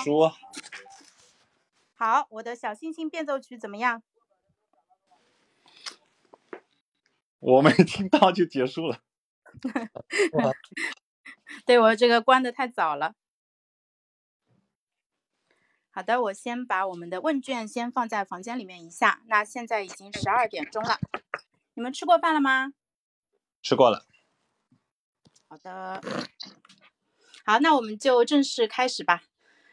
午好啊，小肖。中午好。成叔。好，我的小星星变奏曲怎么样？我没听到就结束了。对我这个关的太早了。好的，我先把我们的问卷先放在房间里面一下。那现在已经十二点钟了，你们吃过饭了吗？吃过了。好的，好，那我们就正式开始吧。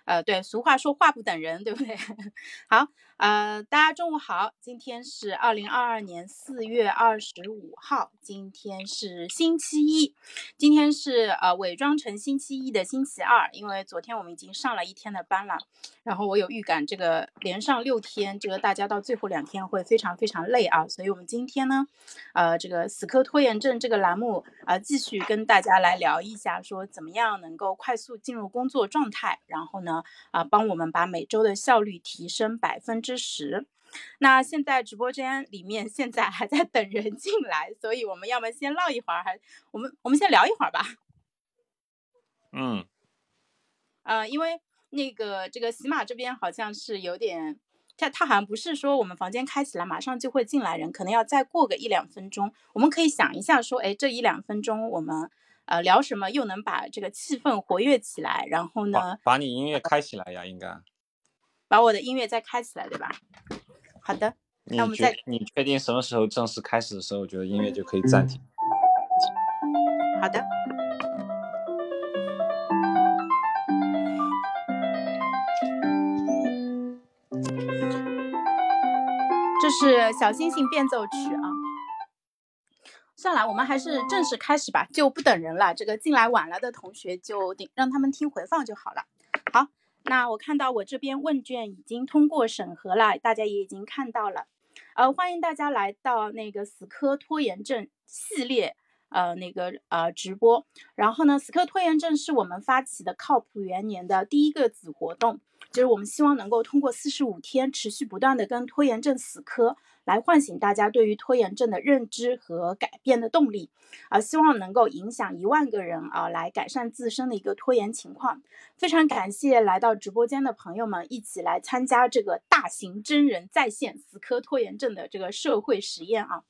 呃，对，俗话说话不等人，对不对？好。呃，大家中午好，今天是二零二二年四月二十五号，今天是星期一，今天是呃伪装成星期一的星期二，因为昨天我们已经上了一天的班了，然后我有预感这个连上六天，这个大家到最后两天会非常非常累啊，所以我们今天呢，呃，这个死磕拖延症这个栏目啊，继续跟大家来聊一下，说怎么样能够快速进入工作状态，然后呢，啊，帮我们把每周的效率提升百分之。之时，那现在直播间里面现在还在等人进来，所以我们要么先唠一会儿，还我们我们先聊一会儿吧。嗯，呃，因为那个这个喜马这边好像是有点，他他好像不是说我们房间开起来马上就会进来人，可能要再过个一两分钟。我们可以想一下，说，哎，这一两分钟我们呃聊什么，又能把这个气氛活跃起来，然后呢，把你音乐开起来呀，应该。把我的音乐再开起来，对吧？好的，那我们再你确定什么时候正式开始的时候，我觉得音乐就可以暂停。好的。这是小星星变奏曲啊。算了，我们还是正式开始吧，就不等人了。这个进来晚了的同学就让他们听回放就好了。那我看到我这边问卷已经通过审核了，大家也已经看到了，呃，欢迎大家来到那个死磕拖延症系列，呃，那个呃直播。然后呢，死磕拖延症是我们发起的靠谱元年的第一个子活动，就是我们希望能够通过四十五天持续不断的跟拖延症死磕。来唤醒大家对于拖延症的认知和改变的动力，啊，希望能够影响一万个人啊，来改善自身的一个拖延情况。非常感谢来到直播间的朋友们，一起来参加这个大型真人在线死磕拖延症的这个社会实验啊。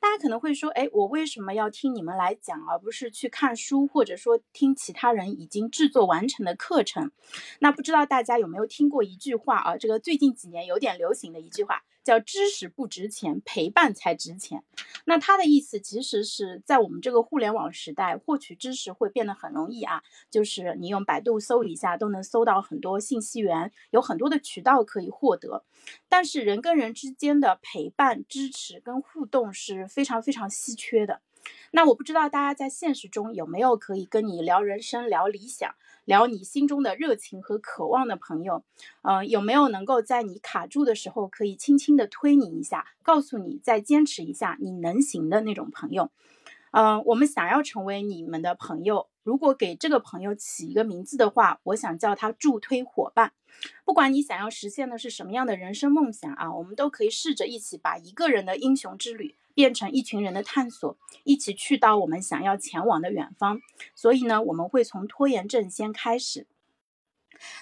大家可能会说，哎，我为什么要听你们来讲，而不是去看书，或者说听其他人已经制作完成的课程？那不知道大家有没有听过一句话啊？这个最近几年有点流行的一句话。叫知识不值钱，陪伴才值钱。那他的意思其实是在我们这个互联网时代，获取知识会变得很容易啊。就是你用百度搜一下，都能搜到很多信息源，有很多的渠道可以获得。但是人跟人之间的陪伴、支持跟互动是非常非常稀缺的。那我不知道大家在现实中有没有可以跟你聊人生、聊理想。聊你心中的热情和渴望的朋友，呃，有没有能够在你卡住的时候，可以轻轻的推你一下，告诉你再坚持一下，你能行的那种朋友？嗯，我们想要成为你们的朋友，如果给这个朋友起一个名字的话，我想叫他助推伙伴。不管你想要实现的是什么样的人生梦想啊，我们都可以试着一起把一个人的英雄之旅。变成一群人的探索，一起去到我们想要前往的远方。所以呢，我们会从拖延症先开始。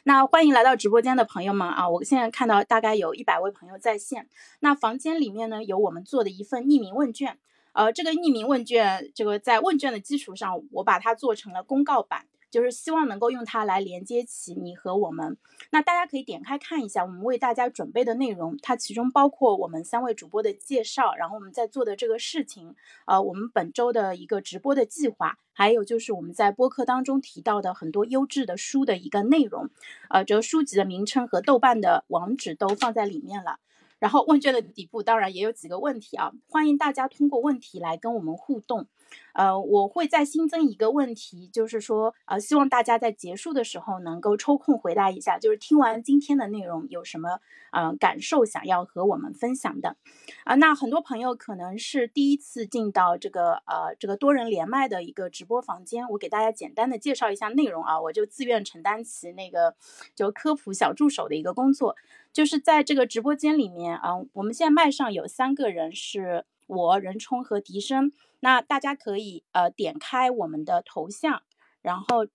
那欢迎来到直播间的朋友们啊！我现在看到大概有一百位朋友在线。那房间里面呢，有我们做的一份匿名问卷。呃，这个匿名问卷，这个在问卷的基础上，我把它做成了公告版。就是希望能够用它来连接起你和我们。那大家可以点开看一下我们为大家准备的内容，它其中包括我们三位主播的介绍，然后我们在做的这个事情，呃，我们本周的一个直播的计划，还有就是我们在播客当中提到的很多优质的书的一个内容，呃，这个书籍的名称和豆瓣的网址都放在里面了。然后问卷的底部当然也有几个问题啊，欢迎大家通过问题来跟我们互动。呃，我会再新增一个问题，就是说，呃，希望大家在结束的时候能够抽空回答一下，就是听完今天的内容有什么呃感受想要和我们分享的。啊，那很多朋友可能是第一次进到这个呃这个多人连麦的一个直播房间，我给大家简单的介绍一下内容啊，我就自愿承担起那个就科普小助手的一个工作，就是在这个直播间里面啊，我们现在麦上有三个人，是我任冲和笛声。那大家可以呃点开我们的头像，然后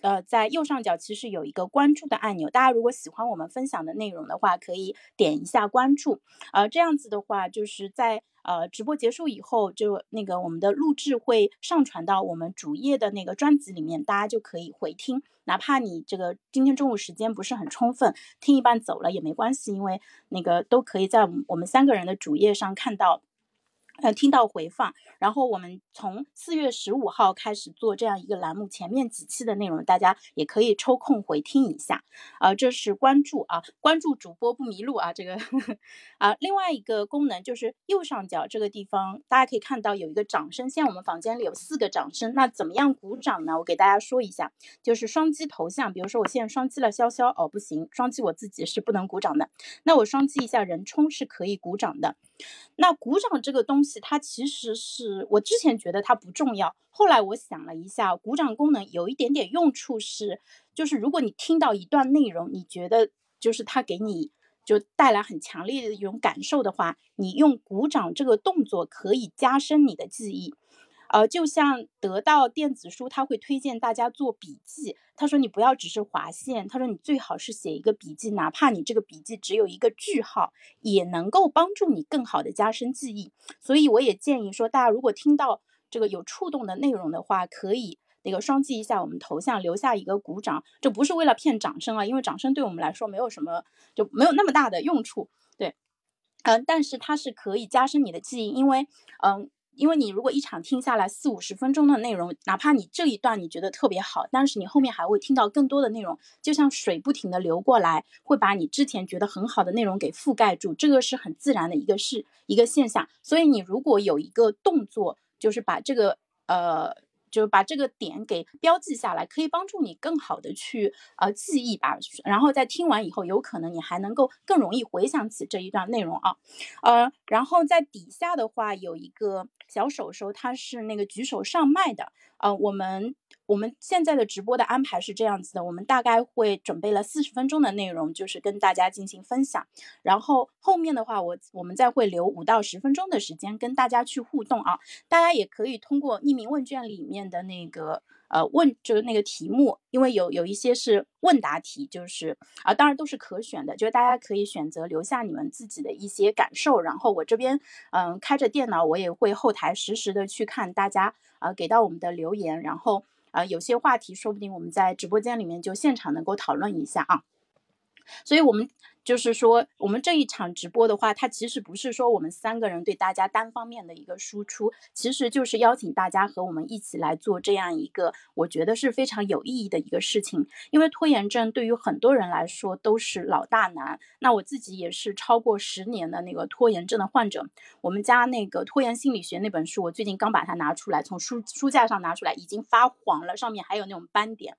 呃，在右上角其实有一个关注的按钮，大家如果喜欢我们分享的内容的话，可以点一下关注。呃，这样子的话，就是在呃直播结束以后，就那个我们的录制会上传到我们主页的那个专辑里面，大家就可以回听。哪怕你这个今天中午时间不是很充分，听一半走了也没关系，因为那个都可以在我们三个人的主页上看到。呃，听到回放，然后我们从四月十五号开始做这样一个栏目，前面几期的内容大家也可以抽空回听一下。啊，这是关注啊，关注主播不迷路啊，这个 啊，另外一个功能就是右上角这个地方，大家可以看到有一个掌声。现在我们房间里有四个掌声，那怎么样鼓掌呢？我给大家说一下，就是双击头像，比如说我现在双击了潇潇，哦不行，双击我自己是不能鼓掌的。那我双击一下任冲是可以鼓掌的。那鼓掌这个东西，它其实是我之前觉得它不重要，后来我想了一下，鼓掌功能有一点点用处是，就是如果你听到一段内容，你觉得就是它给你就带来很强烈的一种感受的话，你用鼓掌这个动作可以加深你的记忆。呃，就像得到电子书，他会推荐大家做笔记。他说你不要只是划线，他说你最好是写一个笔记，哪怕你这个笔记只有一个句号，也能够帮助你更好的加深记忆。所以我也建议说，大家如果听到这个有触动的内容的话，可以那个双击一下我们头像，留下一个鼓掌。这不是为了骗掌声啊，因为掌声对我们来说没有什么，就没有那么大的用处。对，嗯，但是它是可以加深你的记忆，因为嗯。因为你如果一场听下来四五十分钟的内容，哪怕你这一段你觉得特别好，但是你后面还会听到更多的内容，就像水不停的流过来，会把你之前觉得很好的内容给覆盖住，这个是很自然的一个事一个现象。所以你如果有一个动作，就是把这个呃。就把这个点给标记下来，可以帮助你更好的去呃记忆吧。然后在听完以后，有可能你还能够更容易回想起这一段内容啊。呃，然后在底下的话有一个小手手，它是那个举手上麦的。呃，我们。我们现在的直播的安排是这样子的，我们大概会准备了四十分钟的内容，就是跟大家进行分享。然后后面的话，我我们再会留五到十分钟的时间跟大家去互动啊。大家也可以通过匿名问卷里面的那个呃问，就是那个题目，因为有有一些是问答题，就是啊，当然都是可选的，就是大家可以选择留下你们自己的一些感受。然后我这边嗯开着电脑，我也会后台实时的去看大家啊给到我们的留言，然后。啊，有些话题说不定我们在直播间里面就现场能够讨论一下啊，所以我们。就是说，我们这一场直播的话，它其实不是说我们三个人对大家单方面的一个输出，其实就是邀请大家和我们一起来做这样一个，我觉得是非常有意义的一个事情。因为拖延症对于很多人来说都是老大难，那我自己也是超过十年的那个拖延症的患者。我们家那个拖延心理学那本书，我最近刚把它拿出来，从书书架上拿出来，已经发黄了，上面还有那种斑点。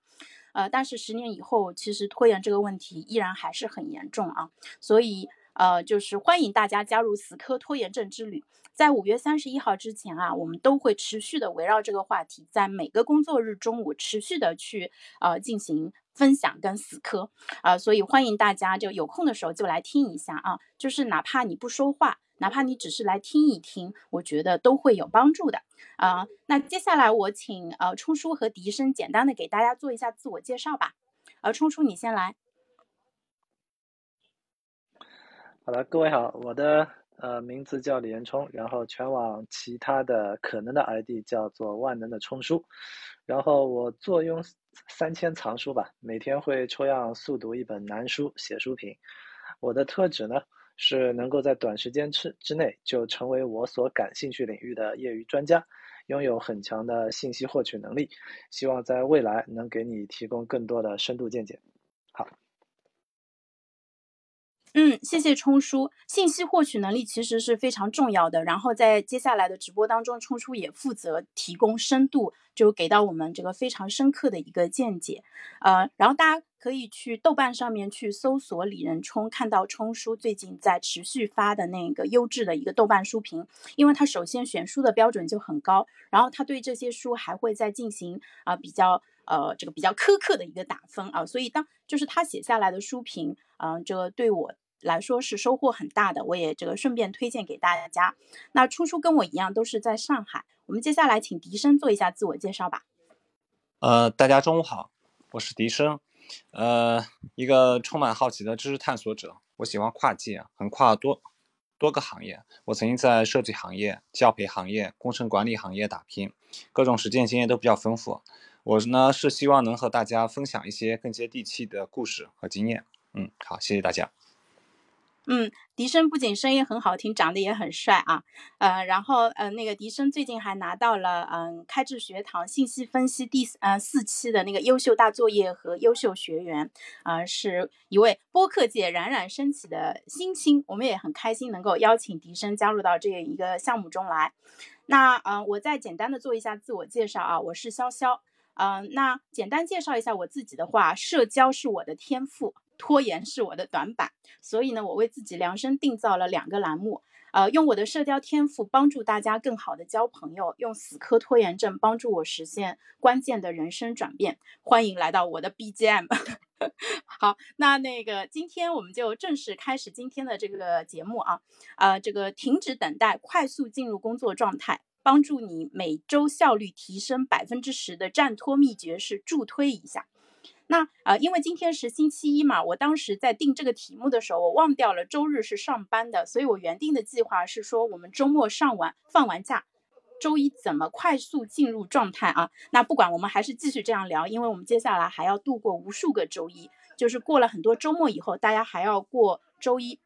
呃，但是十年以后，其实拖延这个问题依然还是很严重啊，所以呃，就是欢迎大家加入死磕拖延症之旅。在五月三十一号之前啊，我们都会持续的围绕这个话题，在每个工作日中午持续的去呃进行分享跟死磕啊，所以欢迎大家就有空的时候就来听一下啊，就是哪怕你不说话。哪怕你只是来听一听，我觉得都会有帮助的啊。那接下来我请呃冲叔和笛声简单的给大家做一下自我介绍吧。呃，冲叔你先来。好的，各位好，我的呃名字叫李延冲，然后全网其他的可能的 ID 叫做万能的冲叔，然后我坐拥三千藏书吧，每天会抽样速读一本难书写书评。我的特质呢？是能够在短时间之之内就成为我所感兴趣领域的业余专家，拥有很强的信息获取能力，希望在未来能给你提供更多的深度见解。嗯，谢谢冲叔，信息获取能力其实是非常重要的。然后在接下来的直播当中，冲叔也负责提供深度，就给到我们这个非常深刻的一个见解。呃，然后大家。可以去豆瓣上面去搜索李仁冲，看到冲叔最近在持续发的那个优质的一个豆瓣书评，因为他首先选书的标准就很高，然后他对这些书还会再进行啊比较呃这个比较苛刻的一个打分啊，所以当就是他写下来的书评，嗯，这个对我来说是收获很大的，我也这个顺便推荐给大家。那初初跟我一样都是在上海，我们接下来请笛声做一下自我介绍吧。呃，大家中午好。我是笛声，呃，一个充满好奇的知识探索者。我喜欢跨界，横跨多多个行业。我曾经在设计行业、教培行业、工程管理行业打拼，各种实践经验都比较丰富。我呢是希望能和大家分享一些更接地气的故事和经验。嗯，好，谢谢大家。嗯，笛声不仅声音很好听，长得也很帅啊。呃，然后呃，那个笛声最近还拿到了嗯开智学堂信息分析第呃四期的那个优秀大作业和优秀学员，啊，是一位播客界冉冉升起的新星。我们也很开心能够邀请笛声加入到这一个项目中来。那嗯，我再简单的做一下自我介绍啊，我是潇潇。嗯，那简单介绍一下我自己的话，社交是我的天赋。拖延是我的短板，所以呢，我为自己量身定造了两个栏目，呃，用我的社交天赋帮助大家更好的交朋友，用死磕拖延症帮助我实现关键的人生转变。欢迎来到我的 BGM。好，那那个今天我们就正式开始今天的这个节目啊，呃，这个停止等待，快速进入工作状态，帮助你每周效率提升百分之十的战拖秘诀是助推一下。那呃，因为今天是星期一嘛，我当时在定这个题目的时候，我忘掉了周日是上班的，所以我原定的计划是说，我们周末上完放完假，周一怎么快速进入状态啊？那不管，我们还是继续这样聊，因为我们接下来还要度过无数个周一，就是过了很多周末以后，大家还要过周一。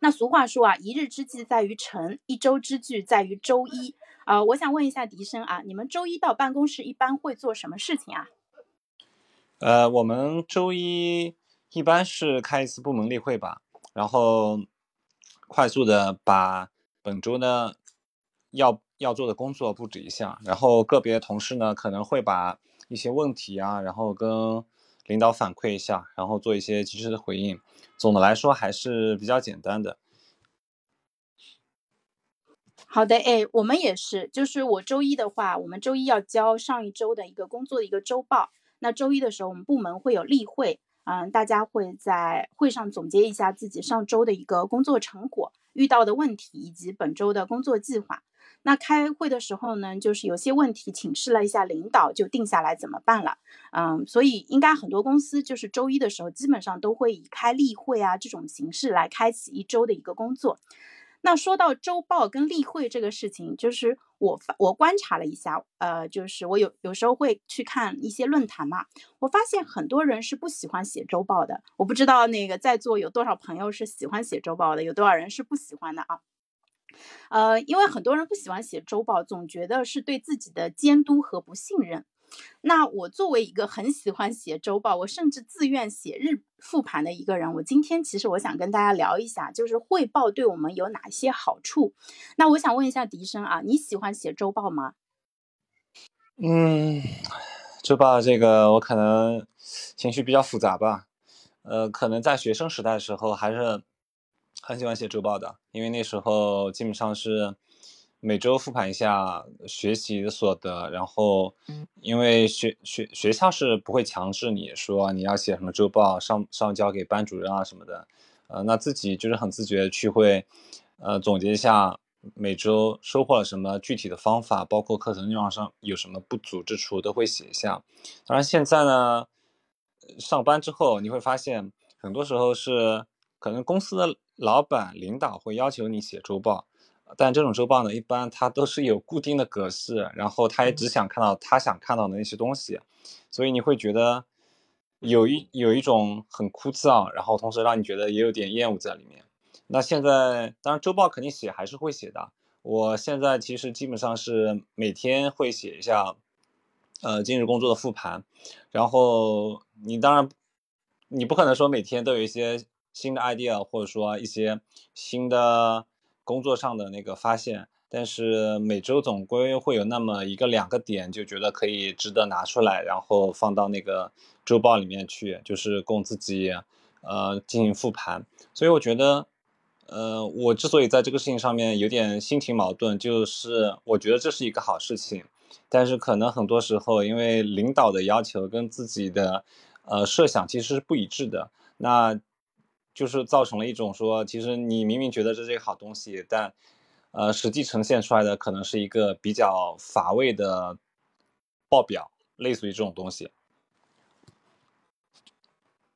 那俗话说啊，一日之计在于晨，一周之计在于周一。呃，我想问一下笛声啊，你们周一到办公室一般会做什么事情啊？呃，我们周一一般是开一次部门例会吧，然后快速的把本周呢要要做的工作布置一下，然后个别同事呢可能会把一些问题啊，然后跟领导反馈一下，然后做一些及时的回应。总的来说还是比较简单的。好的，哎，我们也是，就是我周一的话，我们周一要交上一周的一个工作的一个周报。那周一的时候，我们部门会有例会，嗯，大家会在会上总结一下自己上周的一个工作成果、遇到的问题以及本周的工作计划。那开会的时候呢，就是有些问题请示了一下领导，就定下来怎么办了，嗯，所以应该很多公司就是周一的时候，基本上都会以开例会啊这种形式来开启一周的一个工作。那说到周报跟例会这个事情，就是我我观察了一下，呃，就是我有有时候会去看一些论坛嘛，我发现很多人是不喜欢写周报的。我不知道那个在座有多少朋友是喜欢写周报的，有多少人是不喜欢的啊？呃，因为很多人不喜欢写周报，总觉得是对自己的监督和不信任。那我作为一个很喜欢写周报，我甚至自愿写日复盘的一个人，我今天其实我想跟大家聊一下，就是汇报对我们有哪些好处。那我想问一下笛声啊，你喜欢写周报吗？嗯，周报这个我可能情绪比较复杂吧。呃，可能在学生时代的时候还是很喜欢写周报的，因为那时候基本上是。每周复盘一下学习的所得，然后，因为学学学校是不会强制你说你要写什么周报上上交给班主任啊什么的，呃，那自己就是很自觉去会，呃，总结一下每周收获了什么具体的方法，包括课程内容上有什么不足之处都会写一下。当然现在呢，上班之后你会发现，很多时候是可能公司的老板领导会要求你写周报。但这种周报呢，一般它都是有固定的格式，然后他也只想看到他想看到的那些东西，所以你会觉得有一有一种很枯燥，然后同时让你觉得也有点厌恶在里面。那现在当然周报肯定写还是会写的，我现在其实基本上是每天会写一下，呃，今日工作的复盘，然后你当然你不可能说每天都有一些新的 idea，或者说一些新的。工作上的那个发现，但是每周总归会有那么一个两个点，就觉得可以值得拿出来，然后放到那个周报里面去，就是供自己呃进行复盘。所以我觉得，呃，我之所以在这个事情上面有点心情矛盾，就是我觉得这是一个好事情，但是可能很多时候因为领导的要求跟自己的呃设想其实是不一致的，那。就是造成了一种说，其实你明明觉得这是一个好东西，但，呃，实际呈现出来的可能是一个比较乏味的报表，类似于这种东西。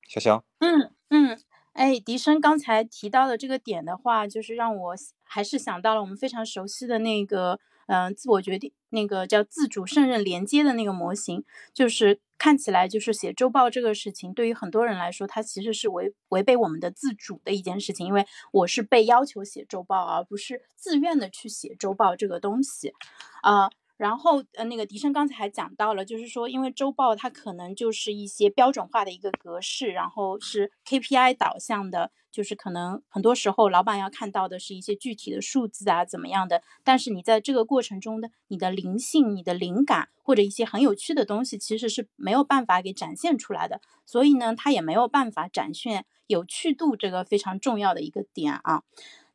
潇潇，嗯嗯，哎，笛声刚才提到的这个点的话，就是让我还是想到了我们非常熟悉的那个，嗯，自我决定那个叫自主胜任连接的那个模型，就是看起来就是写周报这个事情，对于很多人来说，它其实是违违背我们的自主的一件事情，因为我是被要求写周报，而不是自愿的去写周报这个东西，啊。然后，呃，那个笛声刚才还讲到了，就是说，因为周报它可能就是一些标准化的一个格式，然后是 KPI 导向的，就是可能很多时候老板要看到的是一些具体的数字啊，怎么样的。但是你在这个过程中的你的灵性、你的灵感或者一些很有趣的东西，其实是没有办法给展现出来的。所以呢，它也没有办法展现有趣度这个非常重要的一个点啊。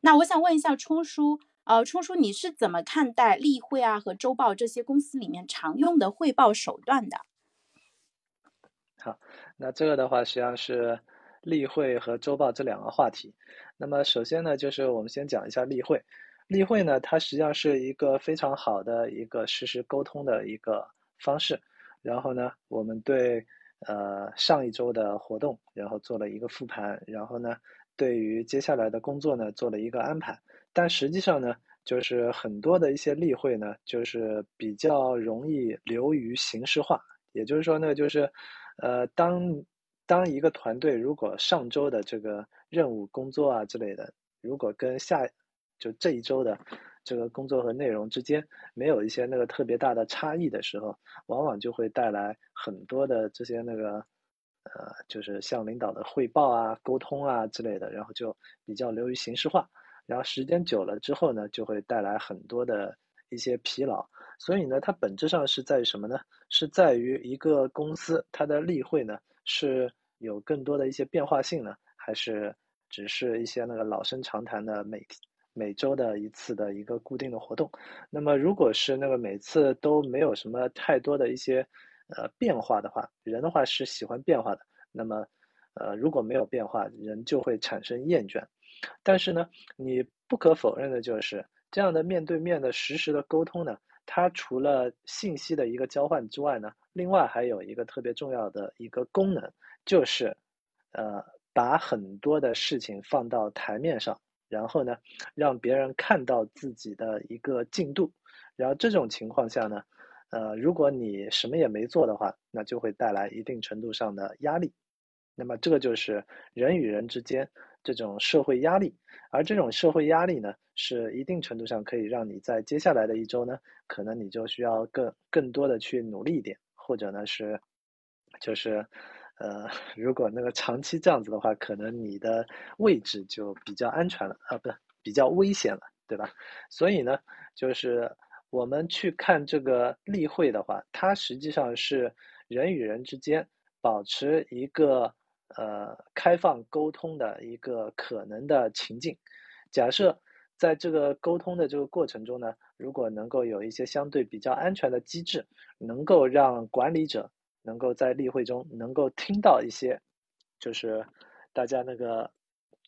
那我想问一下冲叔。呃，冲叔，你是怎么看待例会啊和周报这些公司里面常用的汇报手段的？好，那这个的话实际上是例会和周报这两个话题。那么首先呢，就是我们先讲一下例会。例会呢，它实际上是一个非常好的一个实时沟通的一个方式。然后呢，我们对呃上一周的活动，然后做了一个复盘，然后呢，对于接下来的工作呢，做了一个安排。但实际上呢，就是很多的一些例会呢，就是比较容易流于形式化。也就是说呢，就是，呃，当当一个团队如果上周的这个任务工作啊之类的，如果跟下就这一周的这个工作和内容之间没有一些那个特别大的差异的时候，往往就会带来很多的这些那个，呃，就是向领导的汇报啊、沟通啊之类的，然后就比较流于形式化。然后时间久了之后呢，就会带来很多的一些疲劳。所以呢，它本质上是在于什么呢？是在于一个公司它的例会呢是有更多的一些变化性呢，还是只是一些那个老生常谈的每每周的一次的一个固定的活动？那么如果是那个每次都没有什么太多的一些呃变化的话，人的话是喜欢变化的。那么呃如果没有变化，人就会产生厌倦。但是呢，你不可否认的就是这样的面对面的实时的沟通呢，它除了信息的一个交换之外呢，另外还有一个特别重要的一个功能，就是，呃，把很多的事情放到台面上，然后呢，让别人看到自己的一个进度，然后这种情况下呢，呃，如果你什么也没做的话，那就会带来一定程度上的压力，那么这个就是人与人之间。这种社会压力，而这种社会压力呢，是一定程度上可以让你在接下来的一周呢，可能你就需要更更多的去努力一点，或者呢是，就是，呃，如果那个长期这样子的话，可能你的位置就比较安全了啊，不比较危险了，对吧？所以呢，就是我们去看这个例会的话，它实际上是人与人之间保持一个。呃，开放沟通的一个可能的情境。假设在这个沟通的这个过程中呢，如果能够有一些相对比较安全的机制，能够让管理者能够在例会中能够听到一些，就是大家那个，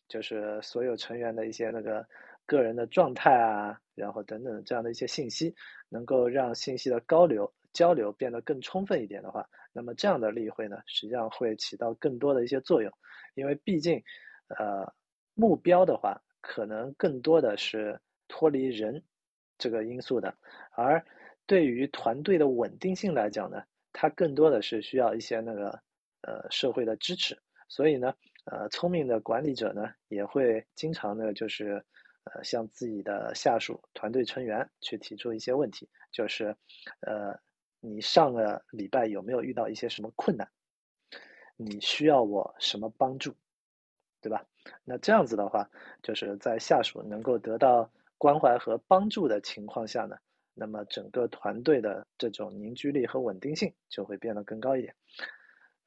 就是所有成员的一些那个个人的状态啊，然后等等这样的一些信息，能够让信息的高流交流变得更充分一点的话。那么这样的例会呢，实际上会起到更多的一些作用，因为毕竟，呃，目标的话，可能更多的是脱离人这个因素的，而对于团队的稳定性来讲呢，它更多的是需要一些那个呃社会的支持，所以呢，呃，聪明的管理者呢，也会经常的，就是呃向自己的下属团队成员去提出一些问题，就是呃。你上个礼拜有没有遇到一些什么困难？你需要我什么帮助，对吧？那这样子的话，就是在下属能够得到关怀和帮助的情况下呢，那么整个团队的这种凝聚力和稳定性就会变得更高一点。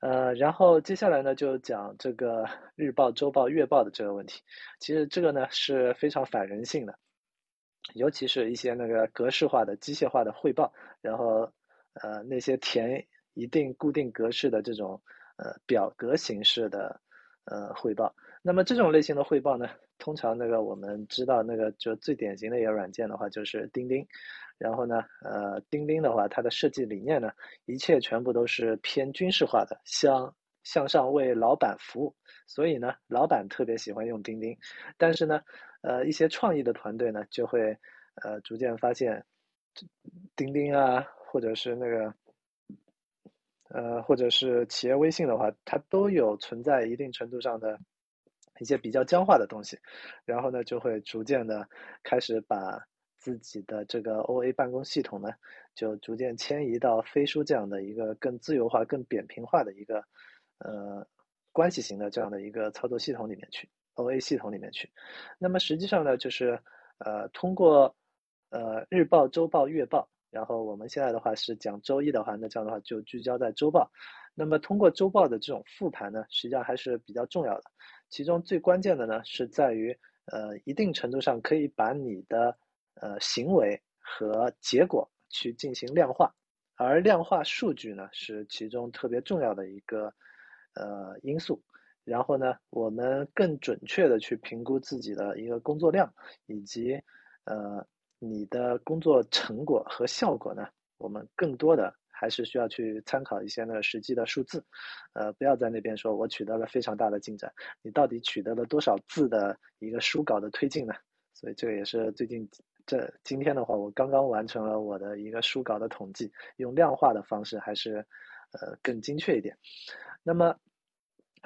呃，然后接下来呢，就讲这个 日报、周报、月报的这个问题。其实这个呢是非常反人性的，尤其是一些那个格式化的、机械化的汇报，然后。呃，那些填一定固定格式的这种呃表格形式的呃汇报，那么这种类型的汇报呢，通常那个我们知道那个就最典型的一个软件的话就是钉钉，然后呢，呃，钉钉的话它的设计理念呢，一切全部都是偏军事化的，向向上为老板服务，所以呢，老板特别喜欢用钉钉。但是呢，呃，一些创意的团队呢，就会呃逐渐发现，钉钉啊，或者是那个，呃，或者是企业微信的话，它都有存在一定程度上的一些比较僵化的东西，然后呢，就会逐渐的开始把。自己的这个 OA 办公系统呢，就逐渐迁移到飞书这样的一个更自由化、更扁平化的一个呃关系型的这样的一个操作系统里面去，OA 系统里面去。那么实际上呢，就是呃通过呃日报、周报、月报，然后我们现在的话是讲周一的话，那这样的话就聚焦在周报。那么通过周报的这种复盘呢，实际上还是比较重要的。其中最关键的呢，是在于呃一定程度上可以把你的呃，行为和结果去进行量化，而量化数据呢是其中特别重要的一个呃因素。然后呢，我们更准确的去评估自己的一个工作量，以及呃你的工作成果和效果呢，我们更多的还是需要去参考一些呢实际的数字。呃，不要在那边说我取得了非常大的进展，你到底取得了多少字的一个书稿的推进呢？所以这个也是最近。这今天的话，我刚刚完成了我的一个书稿的统计，用量化的方式还是，呃，更精确一点。那么，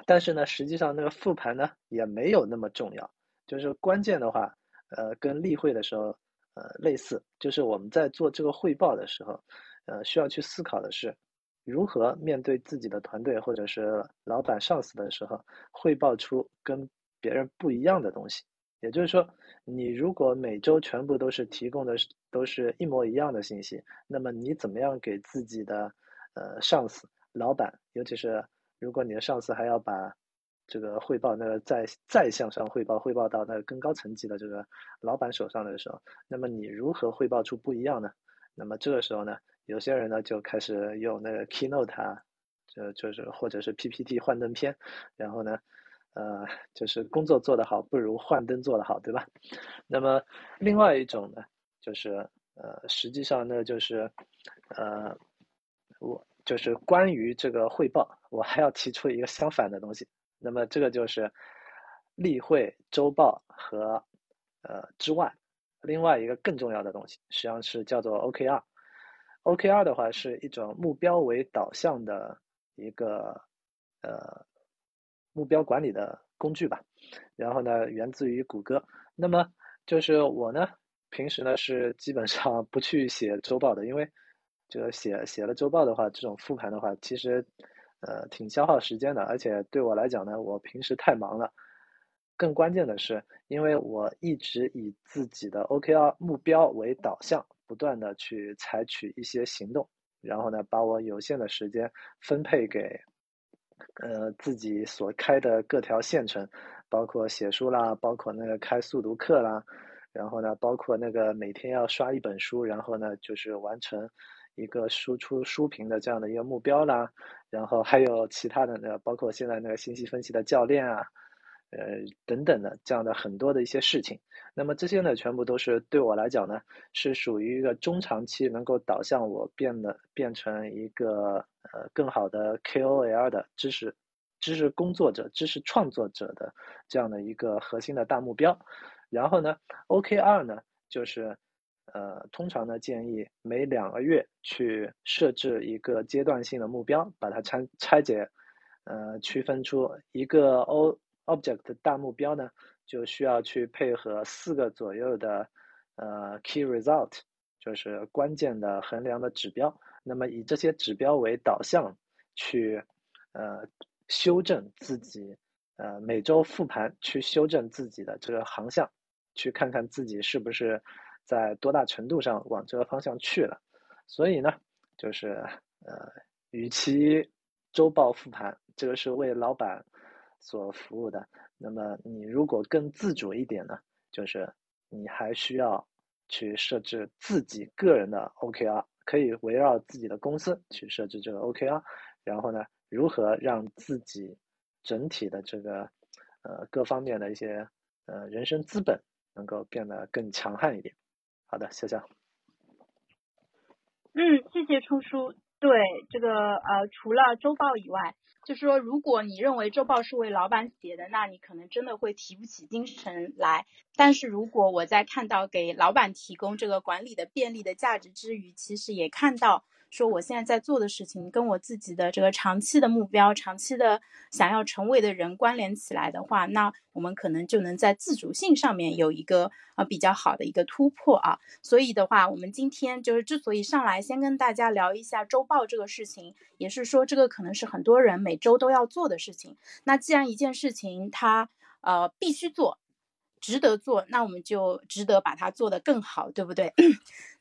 但是呢，实际上那个复盘呢也没有那么重要。就是关键的话，呃，跟例会的时候，呃，类似，就是我们在做这个汇报的时候，呃，需要去思考的是，如何面对自己的团队或者是老板上司的时候，汇报出跟别人不一样的东西。也就是说，你如果每周全部都是提供的都是一模一样的信息，那么你怎么样给自己的呃上司、老板，尤其是如果你的上司还要把这个汇报那个再再向上汇报，汇报到那个更高层级的这个老板手上的时候，那么你如何汇报出不一样呢？那么这个时候呢，有些人呢就开始用那个 Keynote 啊，就就是或者是 PPT 幻灯片，然后呢。呃，就是工作做得好不如幻灯做得好，对吧？那么另外一种呢，就是呃，实际上呢，就是呃，我就是关于这个汇报，我还要提出一个相反的东西。那么这个就是例会、周报和呃之外，另外一个更重要的东西，实际上是叫做 OKR。OKR 的话是一种目标为导向的一个呃。目标管理的工具吧，然后呢，源自于谷歌。那么就是我呢，平时呢是基本上不去写周报的，因为这个写写了周报的话，这种复盘的话，其实呃挺消耗时间的，而且对我来讲呢，我平时太忙了。更关键的是，因为我一直以自己的 OKR 目标为导向，不断的去采取一些行动，然后呢，把我有限的时间分配给。呃，自己所开的各条线程，包括写书啦，包括那个开速读课啦，然后呢，包括那个每天要刷一本书，然后呢，就是完成一个输出书评的这样的一个目标啦，然后还有其他的那，包括现在那个信息分析的教练啊。呃，等等的这样的很多的一些事情，那么这些呢，全部都是对我来讲呢，是属于一个中长期能够导向我变得变成一个呃更好的 KOL 的知识知识工作者、知识创作者的这样的一个核心的大目标。然后呢，OKR 呢，就是呃通常呢建议每两个月去设置一个阶段性的目标，把它拆拆解，呃区分出一个 O。Object 大目标呢，就需要去配合四个左右的呃 Key Result，就是关键的衡量的指标。那么以这些指标为导向，去呃修正自己呃每周复盘，去修正自己的这个航向，去看看自己是不是在多大程度上往这个方向去了。所以呢，就是呃，与其周报复盘，这个是为老板。所服务的，那么你如果更自主一点呢，就是你还需要去设置自己个人的 OKR，可以围绕自己的公司去设置这个 OKR，然后呢，如何让自己整体的这个呃各方面的一些呃人生资本能够变得更强悍一点。好的，谢谢。嗯，谢谢冲叔。对这个呃，除了周报以外，就是说，如果你认为周报是为老板写的，那你可能真的会提不起精神来。但是如果我在看到给老板提供这个管理的便利的价值之余，其实也看到。说我现在在做的事情跟我自己的这个长期的目标、长期的想要成为的人关联起来的话，那我们可能就能在自主性上面有一个呃比较好的一个突破啊。所以的话，我们今天就是之所以上来先跟大家聊一下周报这个事情，也是说这个可能是很多人每周都要做的事情。那既然一件事情它呃必须做。值得做，那我们就值得把它做得更好，对不对？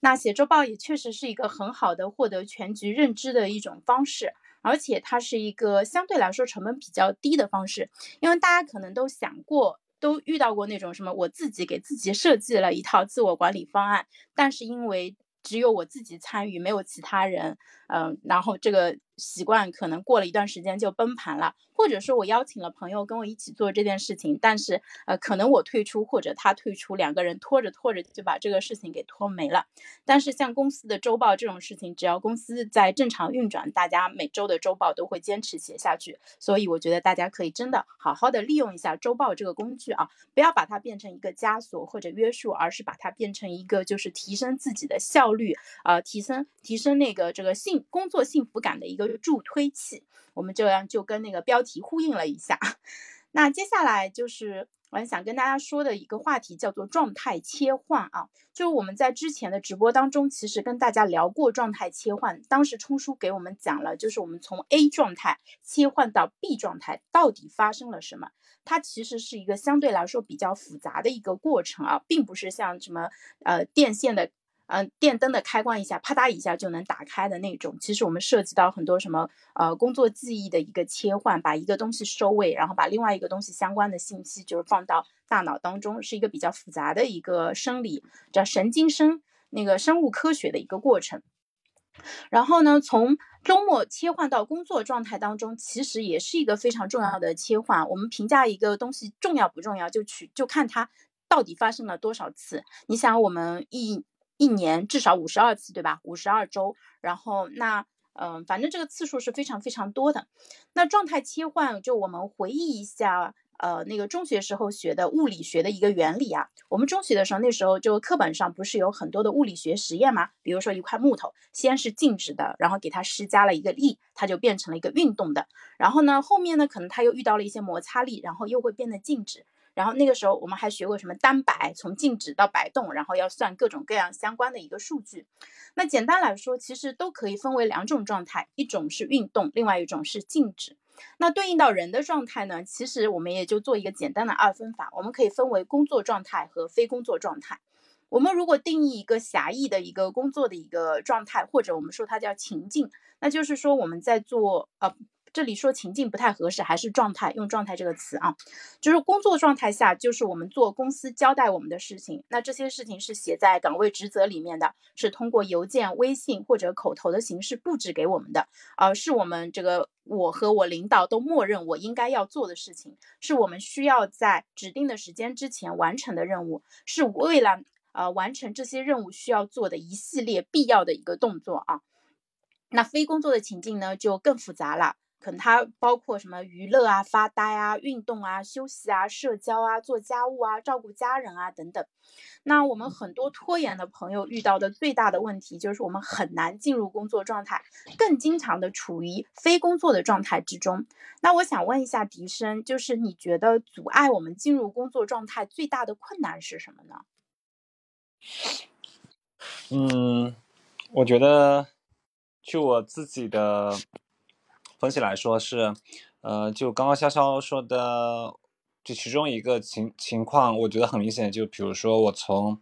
那写周报也确实是一个很好的获得全局认知的一种方式，而且它是一个相对来说成本比较低的方式，因为大家可能都想过，都遇到过那种什么，我自己给自己设计了一套自我管理方案，但是因为只有我自己参与，没有其他人，嗯，然后这个。习惯可能过了一段时间就崩盘了，或者说我邀请了朋友跟我一起做这件事情，但是呃可能我退出或者他退出，两个人拖着拖着就把这个事情给拖没了。但是像公司的周报这种事情，只要公司在正常运转，大家每周的周报都会坚持写下去。所以我觉得大家可以真的好好的利用一下周报这个工具啊，不要把它变成一个枷锁或者约束，而是把它变成一个就是提升自己的效率啊，提升提升那个这个幸工作幸福感的一个。助推器，我们这样就跟那个标题呼应了一下。那接下来就是我想跟大家说的一个话题，叫做状态切换啊。就是我们在之前的直播当中，其实跟大家聊过状态切换。当时冲叔给我们讲了，就是我们从 A 状态切换到 B 状态，到底发生了什么？它其实是一个相对来说比较复杂的一个过程啊，并不是像什么呃电线的。嗯，电灯的开关一下，啪嗒一下就能打开的那种。其实我们涉及到很多什么呃工作记忆的一个切换，把一个东西收尾，然后把另外一个东西相关的信息就是放到大脑当中，是一个比较复杂的一个生理叫神经生那个生物科学的一个过程。然后呢，从周末切换到工作状态当中，其实也是一个非常重要的切换。我们评价一个东西重要不重要，就取就看它到底发生了多少次。你想，我们一。一年至少五十二次，对吧？五十二周，然后那嗯，反正这个次数是非常非常多的。那状态切换，就我们回忆一下，呃，那个中学时候学的物理学的一个原理啊。我们中学的时候，那时候就课本上不是有很多的物理学实验吗？比如说一块木头，先是静止的，然后给它施加了一个力，它就变成了一个运动的。然后呢，后面呢，可能它又遇到了一些摩擦力，然后又会变得静止。然后那个时候我们还学过什么单摆，从静止到摆动，然后要算各种各样相关的一个数据。那简单来说，其实都可以分为两种状态，一种是运动，另外一种是静止。那对应到人的状态呢，其实我们也就做一个简单的二分法，我们可以分为工作状态和非工作状态。我们如果定义一个狭义的一个工作的一个状态，或者我们说它叫情境，那就是说我们在做呃。这里说情境不太合适，还是状态用状态这个词啊，就是工作状态下，就是我们做公司交代我们的事情，那这些事情是写在岗位职责里面的，是通过邮件、微信或者口头的形式布置给我们的，而是我们这个我和我领导都默认我应该要做的事情，是我们需要在指定的时间之前完成的任务，是为了呃完成这些任务需要做的一系列必要的一个动作啊。那非工作的情境呢，就更复杂了。可能它包括什么娱乐啊、发呆啊、运动啊、休息啊、社交啊、做家务啊、照顾家人啊等等。那我们很多拖延的朋友遇到的最大的问题就是我们很难进入工作状态，更经常的处于非工作的状态之中。那我想问一下笛声，就是你觉得阻碍我们进入工作状态最大的困难是什么呢？嗯，我觉得就我自己的。分析来说是，呃，就刚刚潇潇说的，就其中一个情情况，我觉得很明显。就比如说我从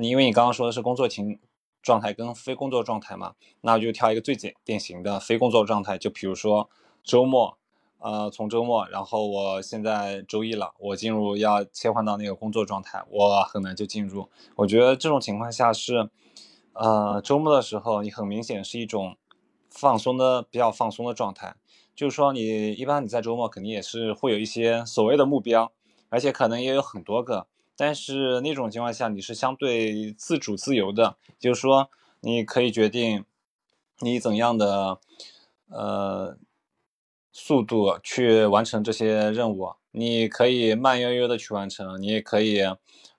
你，因为你刚刚说的是工作情状态跟非工作状态嘛，那我就挑一个最简典型的非工作状态。就比如说周末，呃，从周末，然后我现在周一了，我进入要切换到那个工作状态，我很难就进入。我觉得这种情况下是，呃，周末的时候，你很明显是一种。放松的比较放松的状态，就是说你一般你在周末肯定也是会有一些所谓的目标，而且可能也有很多个，但是那种情况下你是相对自主自由的，就是说你可以决定你怎样的呃速度去完成这些任务。你可以慢悠悠的去完成，你也可以，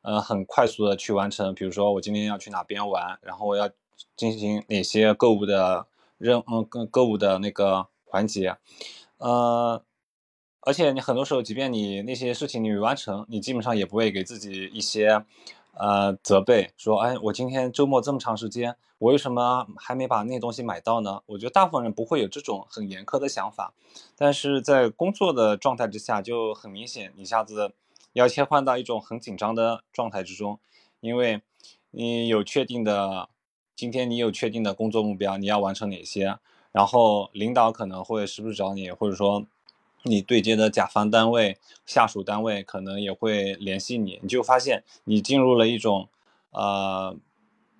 呃，很快速的去完成。比如说，我今天要去哪边玩，然后我要进行哪些购物的任，嗯，购购物的那个环节，呃，而且你很多时候，即便你那些事情你没完成，你基本上也不会给自己一些。呃，责备说，哎，我今天周末这么长时间，我为什么还没把那东西买到呢？我觉得大部分人不会有这种很严苛的想法，但是在工作的状态之下，就很明显，一下子要切换到一种很紧张的状态之中，因为你有确定的，今天你有确定的工作目标，你要完成哪些，然后领导可能会时不时找你，或者说。你对接的甲方单位、下属单位可能也会联系你，你就发现你进入了一种，呃，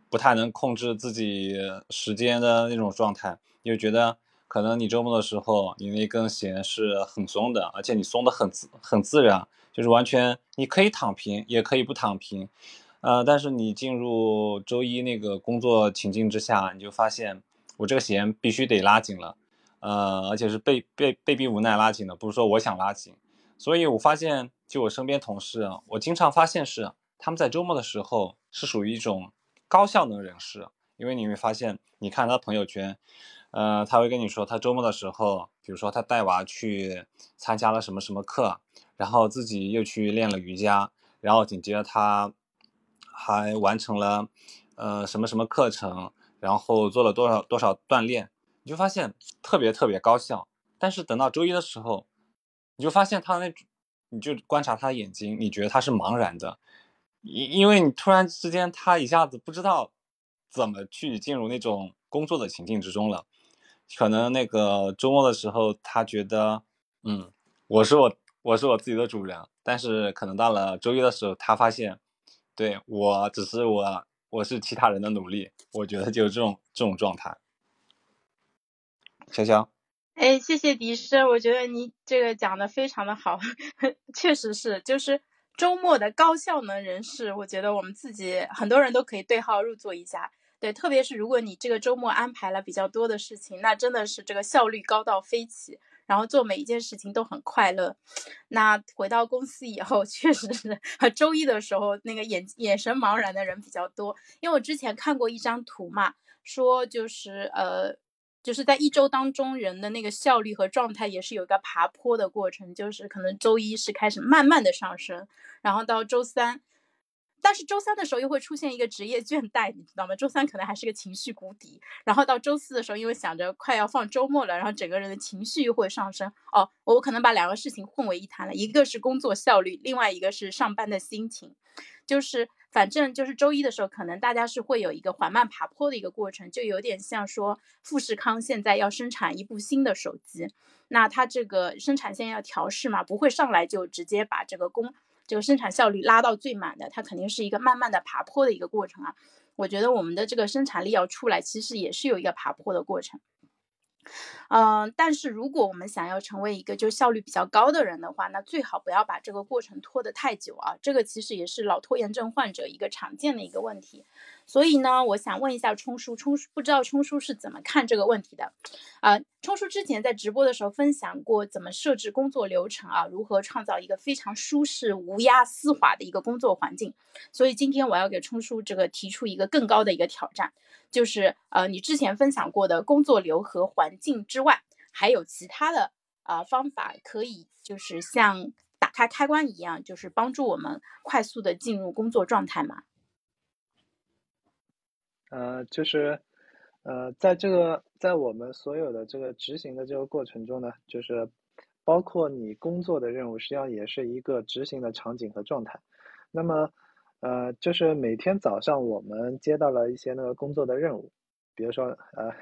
不太能控制自己时间的那种状态。你就觉得可能你周末的时候，你那根弦是很松的，而且你松的很自很自然，就是完全你可以躺平，也可以不躺平，呃，但是你进入周一那个工作情境之下，你就发现我这个弦必须得拉紧了。呃，而且是被被被逼无奈拉紧的，不是说我想拉紧。所以我发现，就我身边同事，我经常发现是他们在周末的时候是属于一种高效能人士，因为你会发现，你看他朋友圈，呃，他会跟你说他周末的时候，比如说他带娃去参加了什么什么课，然后自己又去练了瑜伽，然后紧接着他还完成了呃什么什么课程，然后做了多少多少锻炼。你就发现特别特别高效，但是等到周一的时候，你就发现他那，你就观察他的眼睛，你觉得他是茫然的，因因为你突然之间他一下子不知道怎么去进入那种工作的情境之中了。可能那个周末的时候，他觉得，嗯，我是我我是我自己的主人，但是可能到了周一的时候，他发现，对我只是我我是其他人的努力，我觉得就是这种这种状态。潇潇，哎，谢谢笛声，我觉得你这个讲的非常的好，确实是，就是周末的高效能人士，我觉得我们自己很多人都可以对号入座一下，对，特别是如果你这个周末安排了比较多的事情，那真的是这个效率高到飞起，然后做每一件事情都很快乐。那回到公司以后，确实是周一的时候那个眼眼神茫然的人比较多，因为我之前看过一张图嘛，说就是呃。就是在一周当中，人的那个效率和状态也是有一个爬坡的过程，就是可能周一是开始慢慢的上升，然后到周三，但是周三的时候又会出现一个职业倦怠，你知道吗？周三可能还是个情绪谷底，然后到周四的时候，因为想着快要放周末了，然后整个人的情绪又会上升。哦，我可能把两个事情混为一谈了，一个是工作效率，另外一个是上班的心情，就是。反正就是周一的时候，可能大家是会有一个缓慢爬坡的一个过程，就有点像说富士康现在要生产一部新的手机，那它这个生产线要调试嘛，不会上来就直接把这个工这个生产效率拉到最满的，它肯定是一个慢慢的爬坡的一个过程啊。我觉得我们的这个生产力要出来，其实也是有一个爬坡的过程。嗯，但是如果我们想要成为一个就效率比较高的人的话，那最好不要把这个过程拖得太久啊。这个其实也是老拖延症患者一个常见的一个问题。所以呢，我想问一下冲叔，冲叔不知道冲叔是怎么看这个问题的？啊，冲叔之前在直播的时候分享过怎么设置工作流程啊，如何创造一个非常舒适、无压、丝滑的一个工作环境。所以今天我要给冲叔这个提出一个更高的一个挑战。就是呃，你之前分享过的工作流和环境之外，还有其他的啊方法可以，就是像打开开关一样，就是帮助我们快速的进入工作状态吗？呃，就是呃，在这个在我们所有的这个执行的这个过程中呢，就是包括你工作的任务，实际上也是一个执行的场景和状态。那么。呃，就是每天早上我们接到了一些那个工作的任务，比如说呃，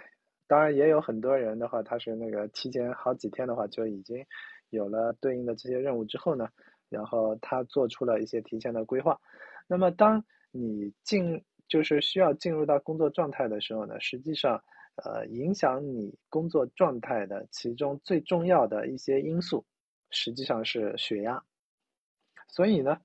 当然也有很多人的话，他是那个提前好几天的话就已经有了对应的这些任务之后呢，然后他做出了一些提前的规划。那么当你进就是需要进入到工作状态的时候呢，实际上呃影响你工作状态的其中最重要的一些因素，实际上是血压。所以呢，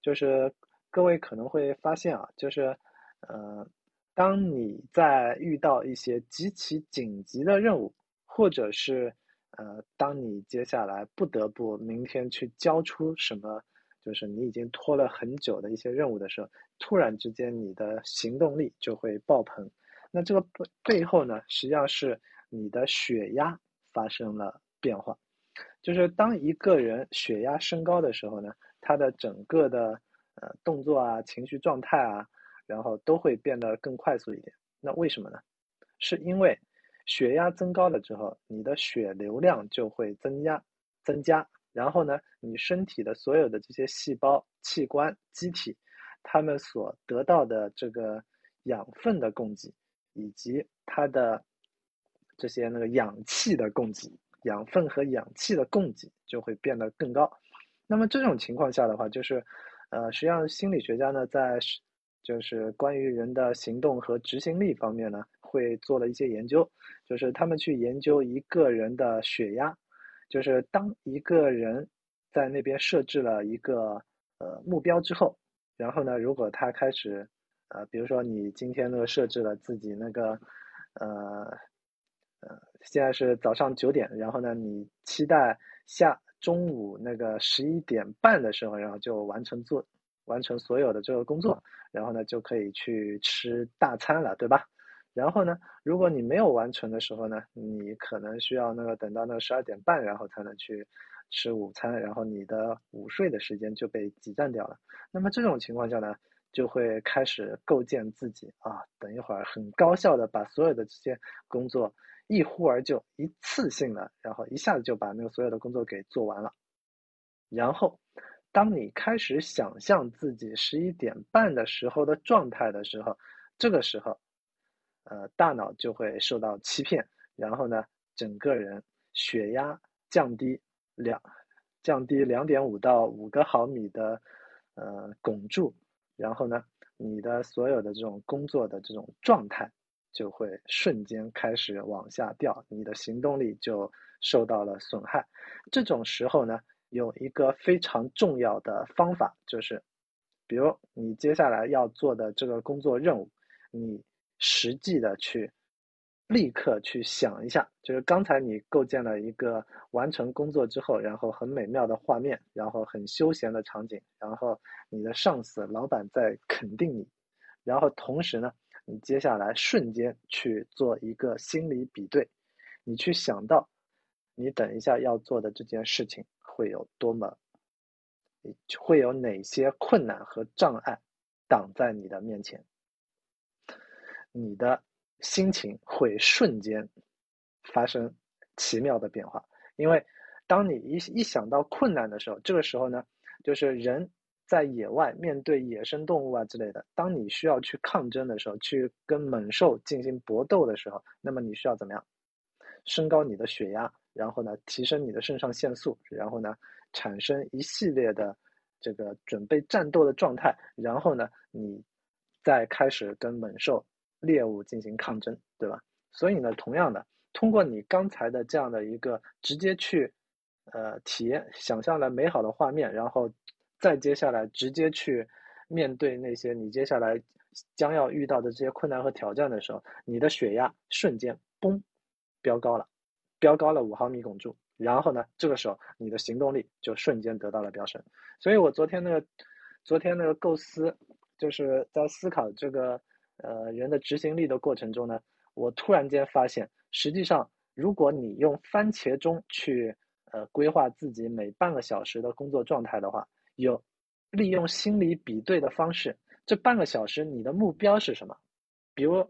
就是。各位可能会发现啊，就是，呃，当你在遇到一些极其紧急的任务，或者是呃，当你接下来不得不明天去交出什么，就是你已经拖了很久的一些任务的时候，突然之间你的行动力就会爆棚。那这个背背后呢，实际上是你的血压发生了变化。就是当一个人血压升高的时候呢，他的整个的呃动作啊、情绪状态啊，然后都会变得更快速一点。那为什么呢？是因为血压增高了之后，你的血流量就会增加，增加。然后呢，你身体的所有的这些细胞、器官、机体，它们所得到的这个养分的供给，以及它的这些那个氧气的供给。养分和氧气的供给就会变得更高。那么这种情况下的话，就是，呃，实际上心理学家呢，在就是关于人的行动和执行力方面呢，会做了一些研究。就是他们去研究一个人的血压，就是当一个人在那边设置了一个呃目标之后，然后呢，如果他开始，呃，比如说你今天那个设置了自己那个，呃。呃，现在是早上九点，然后呢，你期待下中午那个十一点半的时候，然后就完成做完成所有的这个工作，然后呢就可以去吃大餐了，对吧？然后呢，如果你没有完成的时候呢，你可能需要那个等到那个十二点半，然后才能去吃午餐，然后你的午睡的时间就被挤占掉了。那么这种情况下呢，就会开始构建自己啊，等一会儿很高效的把所有的这些工作。一呼而就，一次性的，然后一下子就把那个所有的工作给做完了。然后，当你开始想象自己十一点半的时候的状态的时候，这个时候，呃，大脑就会受到欺骗，然后呢，整个人血压降低两，降低两点五到五个毫米的呃汞柱，然后呢，你的所有的这种工作的这种状态。就会瞬间开始往下掉，你的行动力就受到了损害。这种时候呢，有一个非常重要的方法，就是，比如你接下来要做的这个工作任务，你实际的去立刻去想一下，就是刚才你构建了一个完成工作之后，然后很美妙的画面，然后很休闲的场景，然后你的上司、老板在肯定你，然后同时呢。你接下来瞬间去做一个心理比对，你去想到，你等一下要做的这件事情会有多么，会有哪些困难和障碍挡在你的面前，你的心情会瞬间发生奇妙的变化，因为当你一一想到困难的时候，这个时候呢，就是人。在野外面对野生动物啊之类的，当你需要去抗争的时候，去跟猛兽进行搏斗的时候，那么你需要怎么样？升高你的血压，然后呢，提升你的肾上腺素，然后呢，产生一系列的这个准备战斗的状态，然后呢，你再开始跟猛兽猎物进行抗争，对吧？所以呢，同样的，通过你刚才的这样的一个直接去呃体验，想象了美好的画面，然后。再接下来，直接去面对那些你接下来将要遇到的这些困难和挑战的时候，你的血压瞬间嘣飙高了，飙高了五毫米汞柱。然后呢，这个时候你的行动力就瞬间得到了飙升。所以我昨天那个昨天那个构思，就是在思考这个呃人的执行力的过程中呢，我突然间发现，实际上如果你用番茄钟去呃规划自己每半个小时的工作状态的话，有利用心理比对的方式，这半个小时你的目标是什么？比如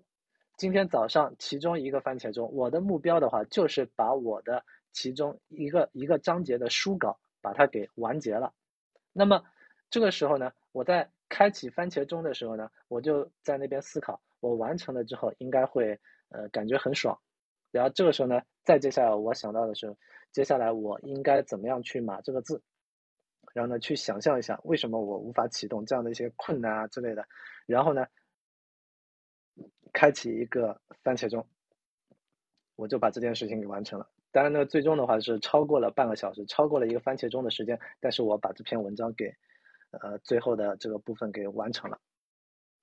今天早上其中一个番茄钟，我的目标的话就是把我的其中一个一个章节的书稿把它给完结了。那么这个时候呢，我在开启番茄钟的时候呢，我就在那边思考，我完成了之后应该会呃感觉很爽。然后这个时候呢，再接下来我想到的是，接下来我应该怎么样去码这个字？然后呢，去想象一下为什么我无法启动这样的一些困难啊之类的，然后呢，开启一个番茄钟，我就把这件事情给完成了。当然呢，最终的话是超过了半个小时，超过了一个番茄钟的时间，但是我把这篇文章给，呃，最后的这个部分给完成了。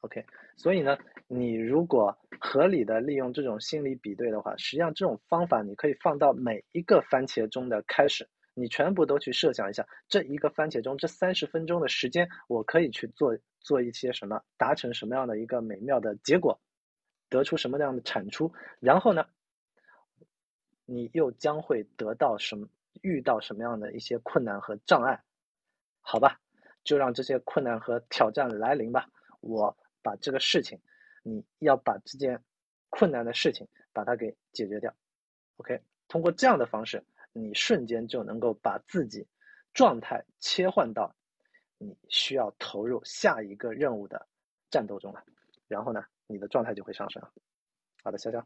OK，所以呢，你如果合理的利用这种心理比对的话，实际上这种方法你可以放到每一个番茄钟的开始，你全部都去设想一下，这一个番茄钟这三十分钟的时间，我可以去做做一些什么，达成什么样的一个美妙的结果，得出什么样的产出，然后呢，你又将会得到什么，遇到什么样的一些困难和障碍，好吧，就让这些困难和挑战来临吧，我。把这个事情，你要把这件困难的事情把它给解决掉，OK？通过这样的方式，你瞬间就能够把自己状态切换到你需要投入下一个任务的战斗中了，然后呢，你的状态就会上升。好的，潇潇。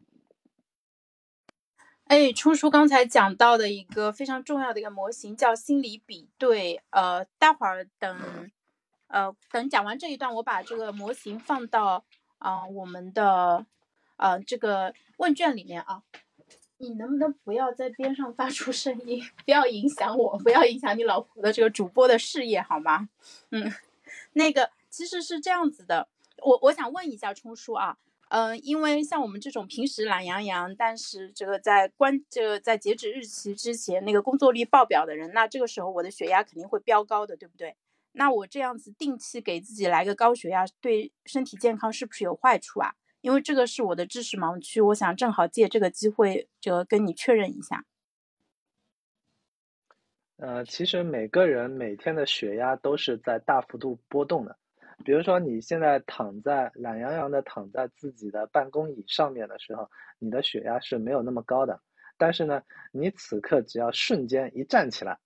哎，冲叔刚才讲到的一个非常重要的一个模型叫心理比对，呃，待会儿等。呃，等讲完这一段，我把这个模型放到啊我们的呃这个问卷里面啊。你能不能不要在边上发出声音，不要影响我，不要影响你老婆的这个主播的事业，好吗？嗯，那个其实是这样子的，我我想问一下冲叔啊，嗯，因为像我们这种平时懒洋洋，但是这个在关这个在截止日期之前那个工作率爆表的人，那这个时候我的血压肯定会飙高的，对不对？那我这样子定期给自己来个高血压，对身体健康是不是有坏处啊？因为这个是我的知识盲区，我想正好借这个机会就跟你确认一下。呃，其实每个人每天的血压都是在大幅度波动的。比如说你现在躺在懒洋洋的躺在自己的办公椅上面的时候，你的血压是没有那么高的。但是呢，你此刻只要瞬间一站起来。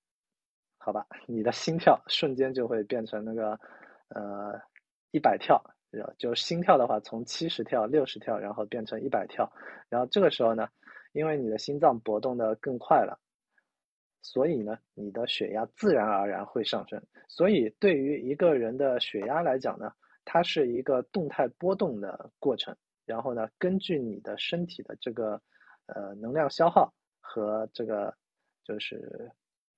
好吧，你的心跳瞬间就会变成那个，呃，一百跳，就心跳的话从七十跳、六十跳，然后变成一百跳，然后这个时候呢，因为你的心脏搏动的更快了，所以呢，你的血压自然而然会上升。所以对于一个人的血压来讲呢，它是一个动态波动的过程。然后呢，根据你的身体的这个呃能量消耗和这个就是。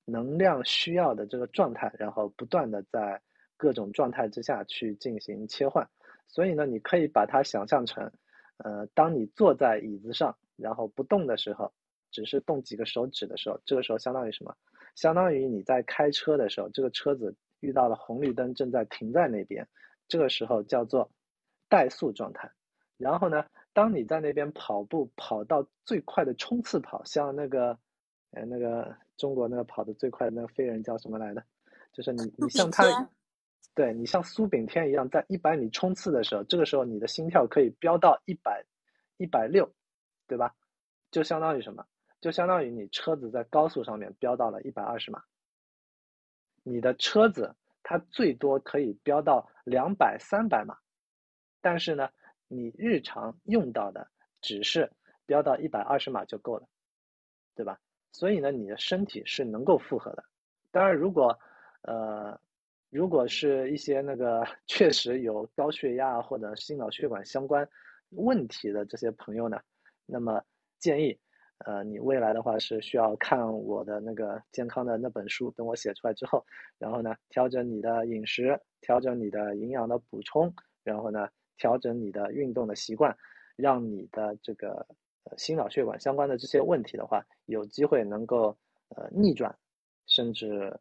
能量需要的这个状态，然后不断的在各种状态之下去进行切换，所以呢，你可以把它想象成，呃，当你坐在椅子上，然后不动的时候，只是动几个手指的时候，这个时候相当于什么？相当于你在开车的时候，这个车子遇到了红绿灯，正在停在那边，这个时候叫做怠速状态。然后呢，当你在那边跑步跑到最快的冲刺跑，像那个。呃，那个中国那个跑得最快的那个飞人叫什么来的？就是你，你像他，对你像苏炳添一样，在一百米冲刺的时候，这个时候你的心跳可以飙到一百一百六，对吧？就相当于什么？就相当于你车子在高速上面飙到了一百二十码。你的车子它最多可以飙到两百三百码，但是呢，你日常用到的只是飙到一百二十码就够了，对吧？所以呢，你的身体是能够负荷的。当然，如果呃，如果是一些那个 确实有高血压或者心脑血管相关问题的这些朋友呢，那么建议呃，你未来的话是需要看我的那个健康的那本书，等我写出来之后，然后呢，调整你的饮食，调整你的营养的补充，然后呢，调整你的运动的习惯，让你的这个。心脑血管相关的这些问题的话，有机会能够呃逆转，甚至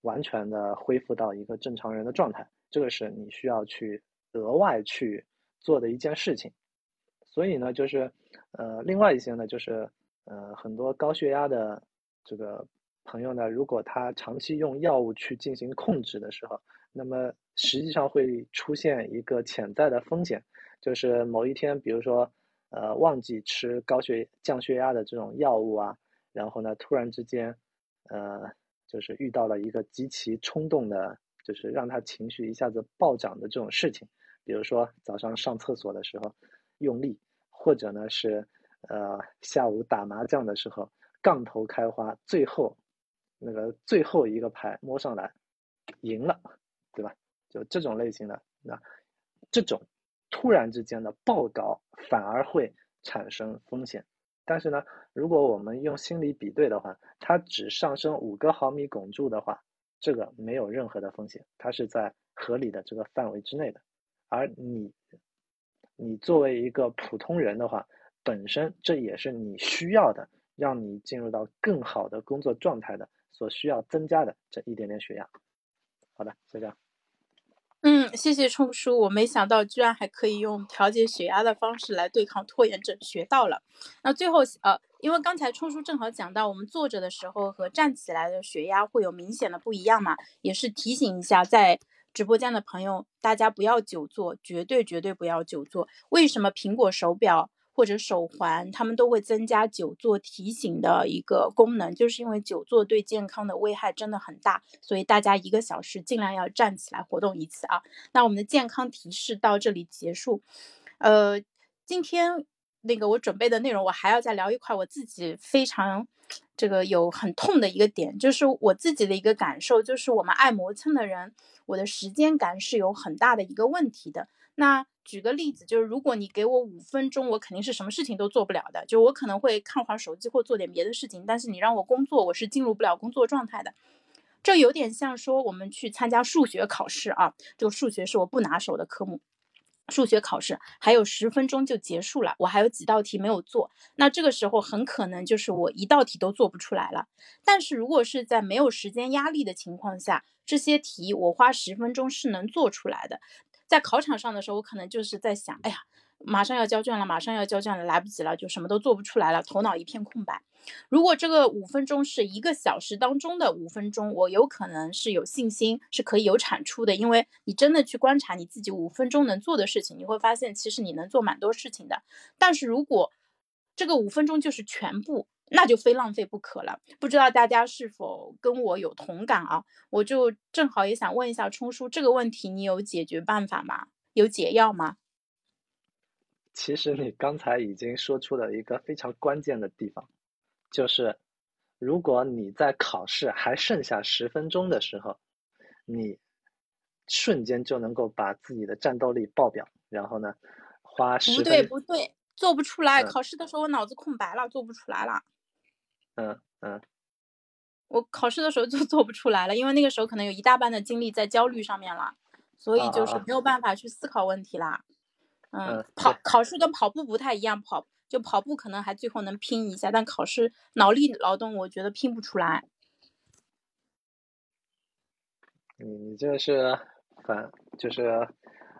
完全的恢复到一个正常人的状态，这个是你需要去额外去做的一件事情。所以呢，就是呃另外一些呢，就是呃很多高血压的这个朋友呢，如果他长期用药物去进行控制的时候，那么实际上会出现一个潜在的风险，就是某一天，比如说。呃，忘记吃高血降血压的这种药物啊，然后呢，突然之间，呃，就是遇到了一个极其冲动的，就是让他情绪一下子暴涨的这种事情，比如说早上上厕所的时候用力，或者呢是呃下午打麻将的时候杠头开花，最后那个最后一个牌摸上来赢了，对吧？就这种类型的，那这种。突然之间的暴高反而会产生风险，但是呢，如果我们用心理比对的话，它只上升五个毫米汞柱的话，这个没有任何的风险，它是在合理的这个范围之内的。而你你作为一个普通人的话，本身这也是你需要的，让你进入到更好的工作状态的所需要增加的这一点点血压。好的，就这样。嗯，谢谢冲叔，我没想到居然还可以用调节血压的方式来对抗拖延症，学到了。那最后呃，因为刚才冲叔正好讲到我们坐着的时候和站起来的血压会有明显的不一样嘛，也是提醒一下在直播间的朋友，大家不要久坐，绝对绝对不要久坐。为什么苹果手表？或者手环，他们都会增加久坐提醒的一个功能，就是因为久坐对健康的危害真的很大，所以大家一个小时尽量要站起来活动一次啊。那我们的健康提示到这里结束。呃，今天那个我准备的内容，我还要再聊一块我自己非常这个有很痛的一个点，就是我自己的一个感受，就是我们爱磨蹭的人，我的时间感是有很大的一个问题的。那举个例子，就是如果你给我五分钟，我肯定是什么事情都做不了的。就我可能会看会儿手机或做点别的事情，但是你让我工作，我是进入不了工作状态的。这有点像说我们去参加数学考试啊，这个数学是我不拿手的科目，数学考试还有十分钟就结束了，我还有几道题没有做，那这个时候很可能就是我一道题都做不出来了。但是如果是在没有时间压力的情况下，这些题我花十分钟是能做出来的。在考场上的时候，我可能就是在想，哎呀，马上要交卷了，马上要交卷了，来不及了，就什么都做不出来了，头脑一片空白。如果这个五分钟是一个小时当中的五分钟，我有可能是有信心是可以有产出的，因为你真的去观察你自己五分钟能做的事情，你会发现其实你能做蛮多事情的。但是如果这个五分钟就是全部，那就非浪费不可了。不知道大家是否跟我有同感啊？我就正好也想问一下冲叔这个问题，你有解决办法吗？有解药吗？其实你刚才已经说出了一个非常关键的地方，就是如果你在考试还剩下十分钟的时候，你瞬间就能够把自己的战斗力爆表，然后呢，花十不对不对，做不出来。考试的时候我脑子空白了，做不出来了。嗯嗯，我考试的时候就 做不出来了，因为那个时候可能有一大半的精力在焦虑上面了，所以就是没有办法去思考问题啦。嗯，跑考试跟跑步不太一样，跑就跑步可能还最后能拼一下，但考试脑力劳动我觉得拼不出来。你你这是反就是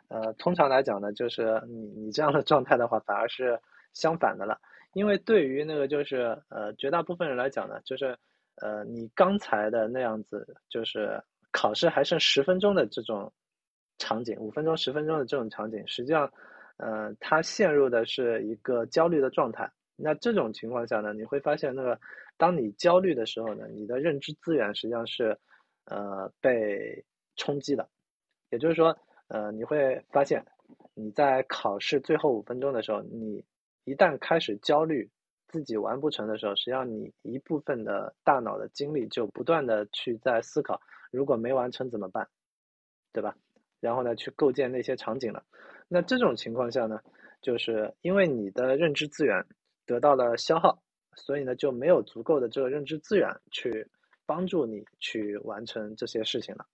呃，通常来讲呢，就是你你这样的状态的话，反而是相反的了。因为对于那个就是呃绝大部分人来讲呢，就是呃你刚才的那样子，就是考试还剩十分钟的这种场景，五分钟、十分钟的这种场景，实际上，呃，他陷入的是一个焦虑的状态。那这种情况下呢，你会发现，那个当你焦虑的时候呢，你的认知资源实际上是呃被冲击的。也就是说，呃，你会发现你在考试最后五分钟的时候，你。一旦开始焦虑，自己完不成的时候，实际上你一部分的大脑的精力就不断的去在思考，如果没完成怎么办，对吧？然后呢，去构建那些场景了。那这种情况下呢，就是因为你的认知资源得到了消耗，所以呢就没有足够的这个认知资源去帮助你去完成这些事情了。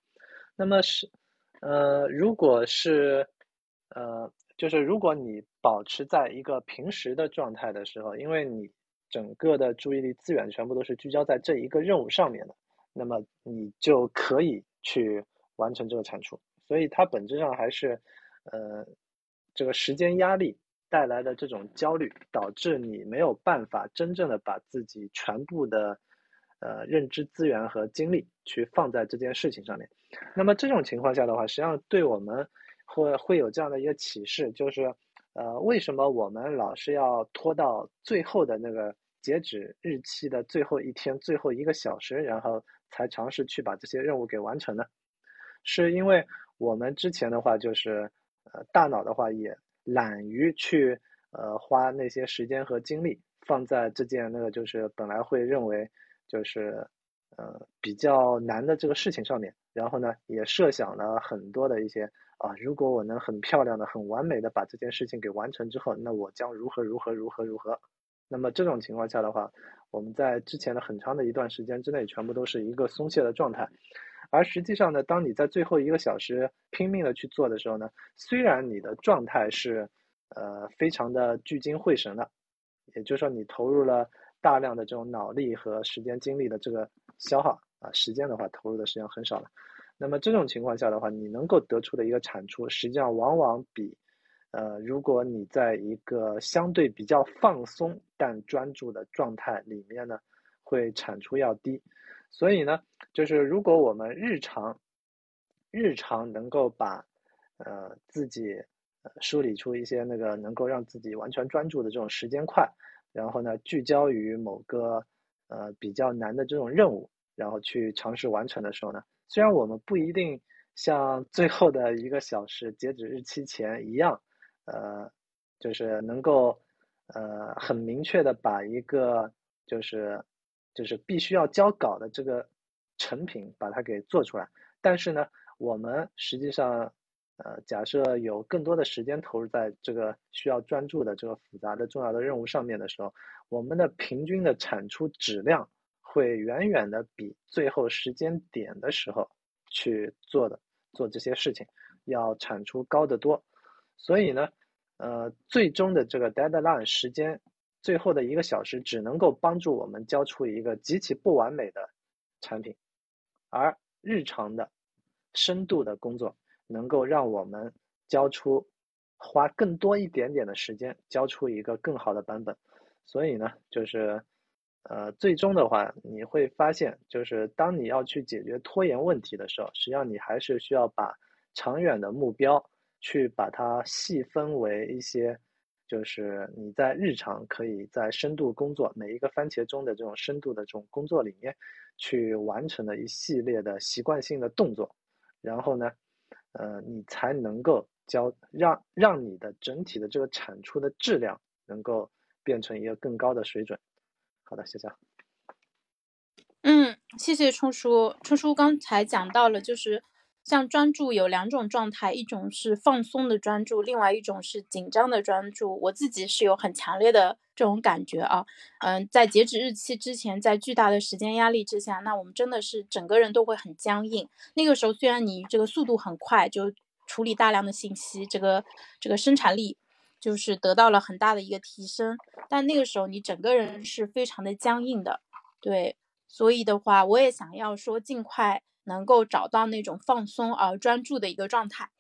那么是，呃，如果是，呃。就是如果你保持在一个平时的状态的时候，因为你整个的注意力资源全部都是聚焦在这一个任务上面的，那么你就可以去完成这个产出。所以它本质上还是，呃，这个时间压力带来的这种焦虑，导致你没有办法真正的把自己全部的，呃，认知资源和精力去放在这件事情上面。那么这种情况下的话，实际上对我们。会会有这样的一个启示，就是，呃，为什么我们老是要拖到最后的那个截止日期的最后一天、最后一个小时，然后才尝试去把这些任务给完成呢？是因为我们之前的话，就是，呃，大脑的话也懒于去，呃，花那些时间和精力放在这件那个就是本来会认为就是，呃，比较难的这个事情上面，然后呢，也设想了很多的一些。啊，如果我能很漂亮的、很完美的把这件事情给完成之后，那我将如何如何如何如何？那么这种情况下的话，我们在之前的很长的一段时间之内，全部都是一个松懈的状态。而实际上呢，当你在最后一个小时拼命的去做的时候呢，虽然你的状态是呃非常的聚精会神的，也就是说你投入了大量的这种脑力和时间精力的这个消耗啊，时间的话投入的时间很少了。那么这种情况下的话，你能够得出的一个产出，实际上往往比，呃，如果你在一个相对比较放松但专注的状态里面呢，会产出要低。所以呢，就是如果我们日常，日常能够把，呃，自己梳理出一些那个能够让自己完全专注的这种时间块，然后呢，聚焦于某个呃比较难的这种任务，然后去尝试完成的时候呢。虽然我们不一定像最后的一个小时截止日期前一样，呃，就是能够呃很明确的把一个就是就是必须要交稿的这个成品把它给做出来，但是呢，我们实际上呃假设有更多的时间投入在这个需要专注的这个复杂的重要的任务上面的时候，我们的平均的产出质量。会远远的比最后时间点的时候去做的做这些事情要产出高得多，所以呢，呃，最终的这个 deadline 时间，最后的一个小时只能够帮助我们交出一个极其不完美的产品，而日常的深度的工作能够让我们交出花更多一点点的时间交出一个更好的版本，所以呢，就是。呃，最终的话，你会发现，就是当你要去解决拖延问题的时候，实际上你还是需要把长远的目标去把它细分为一些，就是你在日常可以在深度工作每一个番茄钟的这种深度的这种工作里面去完成的一系列的习惯性的动作，然后呢，呃，你才能够教让让你的整体的这个产出的质量能够变成一个更高的水准。好的，谢谢。嗯，谢谢冲叔。冲叔刚才讲到了，就是像专注有两种状态，一种是放松的专注，另外一种是紧张的专注。我自己是有很强烈的这种感觉啊。嗯，在截止日期之前，在巨大的时间压力之下，那我们真的是整个人都会很僵硬。那个时候虽然你这个速度很快，就处理大量的信息，这个这个生产力。就是得到了很大的一个提升，但那个时候你整个人是非常的僵硬的，对，所以的话，我也想要说尽快能够找到那种放松而专注的一个状态，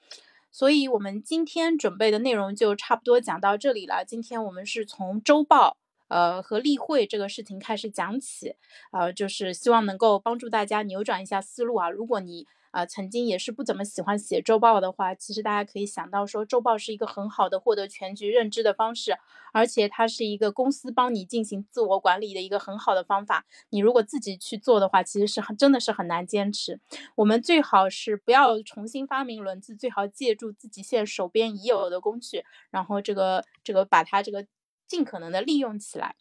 所以我们今天准备的内容就差不多讲到这里了。今天我们是从周报，呃和例会这个事情开始讲起，呃，就是希望能够帮助大家扭转一下思路啊。如果你啊，曾经也是不怎么喜欢写周报的话，其实大家可以想到说，周报是一个很好的获得全局认知的方式，而且它是一个公司帮你进行自我管理的一个很好的方法。你如果自己去做的话，其实是很真的是很难坚持。我们最好是不要重新发明轮子，最好借助自己现手边已有的工具，然后这个这个把它这个尽可能的利用起来。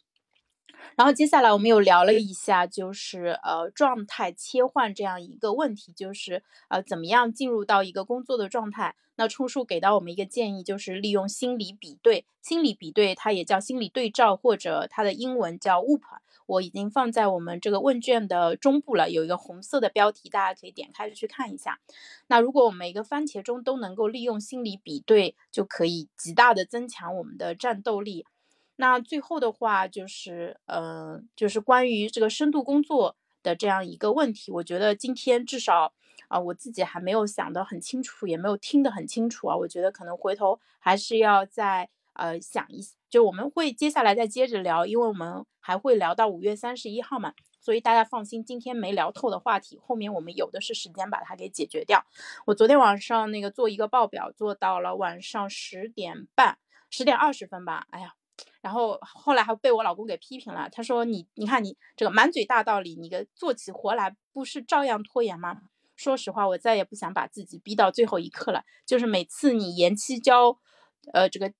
然后接下来我们又聊了一下，就是呃状态切换这样一个问题，就是呃怎么样进入到一个工作的状态。那冲叔给到我们一个建议，就是利用心理比对。心理比对它也叫心理对照，或者它的英文叫 WOOP。我已经放在我们这个问卷的中部了，有一个红色的标题，大家可以点开去看一下。那如果我们每个番茄钟都能够利用心理比对，就可以极大的增强我们的战斗力。那最后的话就是，嗯，就是关于这个深度工作的这样一个问题，我觉得今天至少啊，我自己还没有想得很清楚，也没有听得很清楚啊。我觉得可能回头还是要再呃想一，就我们会接下来再接着聊，因为我们还会聊到五月三十一号嘛，所以大家放心，今天没聊透的话题，后面我们有的是时间把它给解决掉。我昨天晚上那个做一个报表，做到了晚上十点半，十点二十分吧，哎呀。然后后来还被我老公给批评了，他说你你看你这个满嘴大道理，你个做起活来不是照样拖延吗？说实话，我再也不想把自己逼到最后一刻了。就是每次你延期交，呃，这个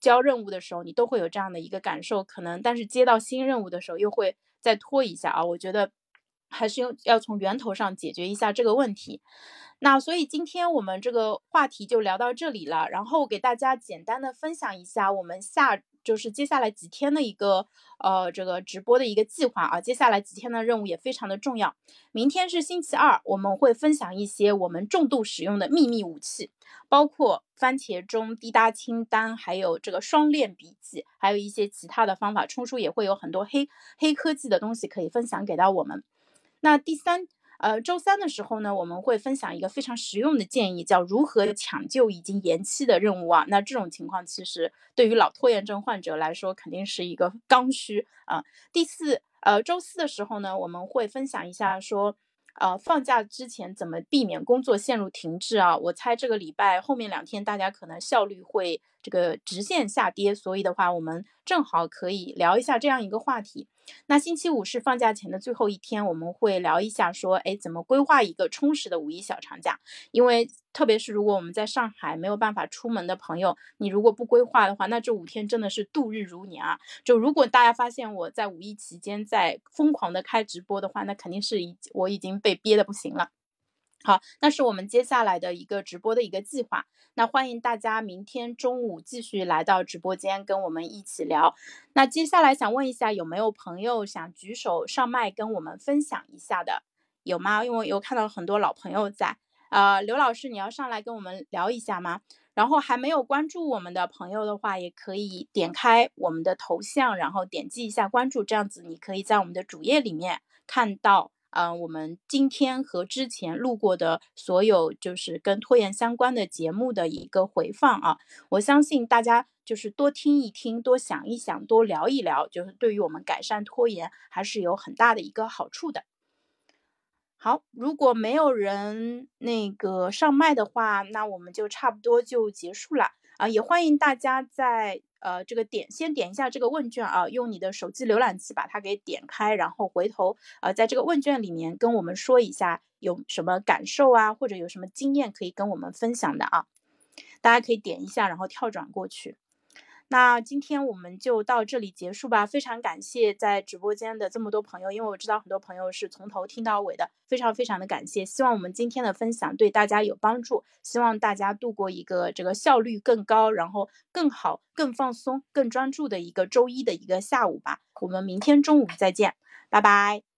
交任务的时候，你都会有这样的一个感受，可能但是接到新任务的时候又会再拖一下啊。我觉得还是要要从源头上解决一下这个问题。那所以今天我们这个话题就聊到这里了，然后给大家简单的分享一下我们下。就是接下来几天的一个呃这个直播的一个计划啊，接下来几天的任务也非常的重要。明天是星期二，我们会分享一些我们重度使用的秘密武器，包括番茄钟、滴答清单，还有这个双链笔记，还有一些其他的方法。冲叔也会有很多黑黑科技的东西可以分享给到我们。那第三。呃，周三的时候呢，我们会分享一个非常实用的建议，叫如何抢救已经延期的任务啊。那这种情况其实对于老拖延症患者来说，肯定是一个刚需啊。第四，呃，周四的时候呢，我们会分享一下说。呃，放假之前怎么避免工作陷入停滞啊？我猜这个礼拜后面两天大家可能效率会这个直线下跌，所以的话，我们正好可以聊一下这样一个话题。那星期五是放假前的最后一天，我们会聊一下说，哎，怎么规划一个充实的五一小长假？因为特别是如果我们在上海没有办法出门的朋友，你如果不规划的话，那这五天真的是度日如年啊！就如果大家发现我在五一期间在疯狂的开直播的话，那肯定是已我已经被憋得不行了。好，那是我们接下来的一个直播的一个计划。那欢迎大家明天中午继续来到直播间跟我们一起聊。那接下来想问一下，有没有朋友想举手上麦跟我们分享一下的？有吗？因为有看到很多老朋友在。呃，刘老师，你要上来跟我们聊一下吗？然后还没有关注我们的朋友的话，也可以点开我们的头像，然后点击一下关注，这样子你可以在我们的主页里面看到。嗯，我们今天和之前录过的所有就是跟拖延相关的节目的一个回放啊，我相信大家就是多听一听，多想一想，多聊一聊，就是对于我们改善拖延还是有很大的一个好处的。好，如果没有人那个上麦的话，那我们就差不多就结束了啊，也欢迎大家在。呃，这个点先点一下这个问卷啊，用你的手机浏览器把它给点开，然后回头呃，在这个问卷里面跟我们说一下有什么感受啊，或者有什么经验可以跟我们分享的啊，大家可以点一下，然后跳转过去。那今天我们就到这里结束吧。非常感谢在直播间的这么多朋友，因为我知道很多朋友是从头听到尾的，非常非常的感谢。希望我们今天的分享对大家有帮助，希望大家度过一个这个效率更高，然后更好、更放松、更专注的一个周一的一个下午吧。我们明天中午再见，拜拜。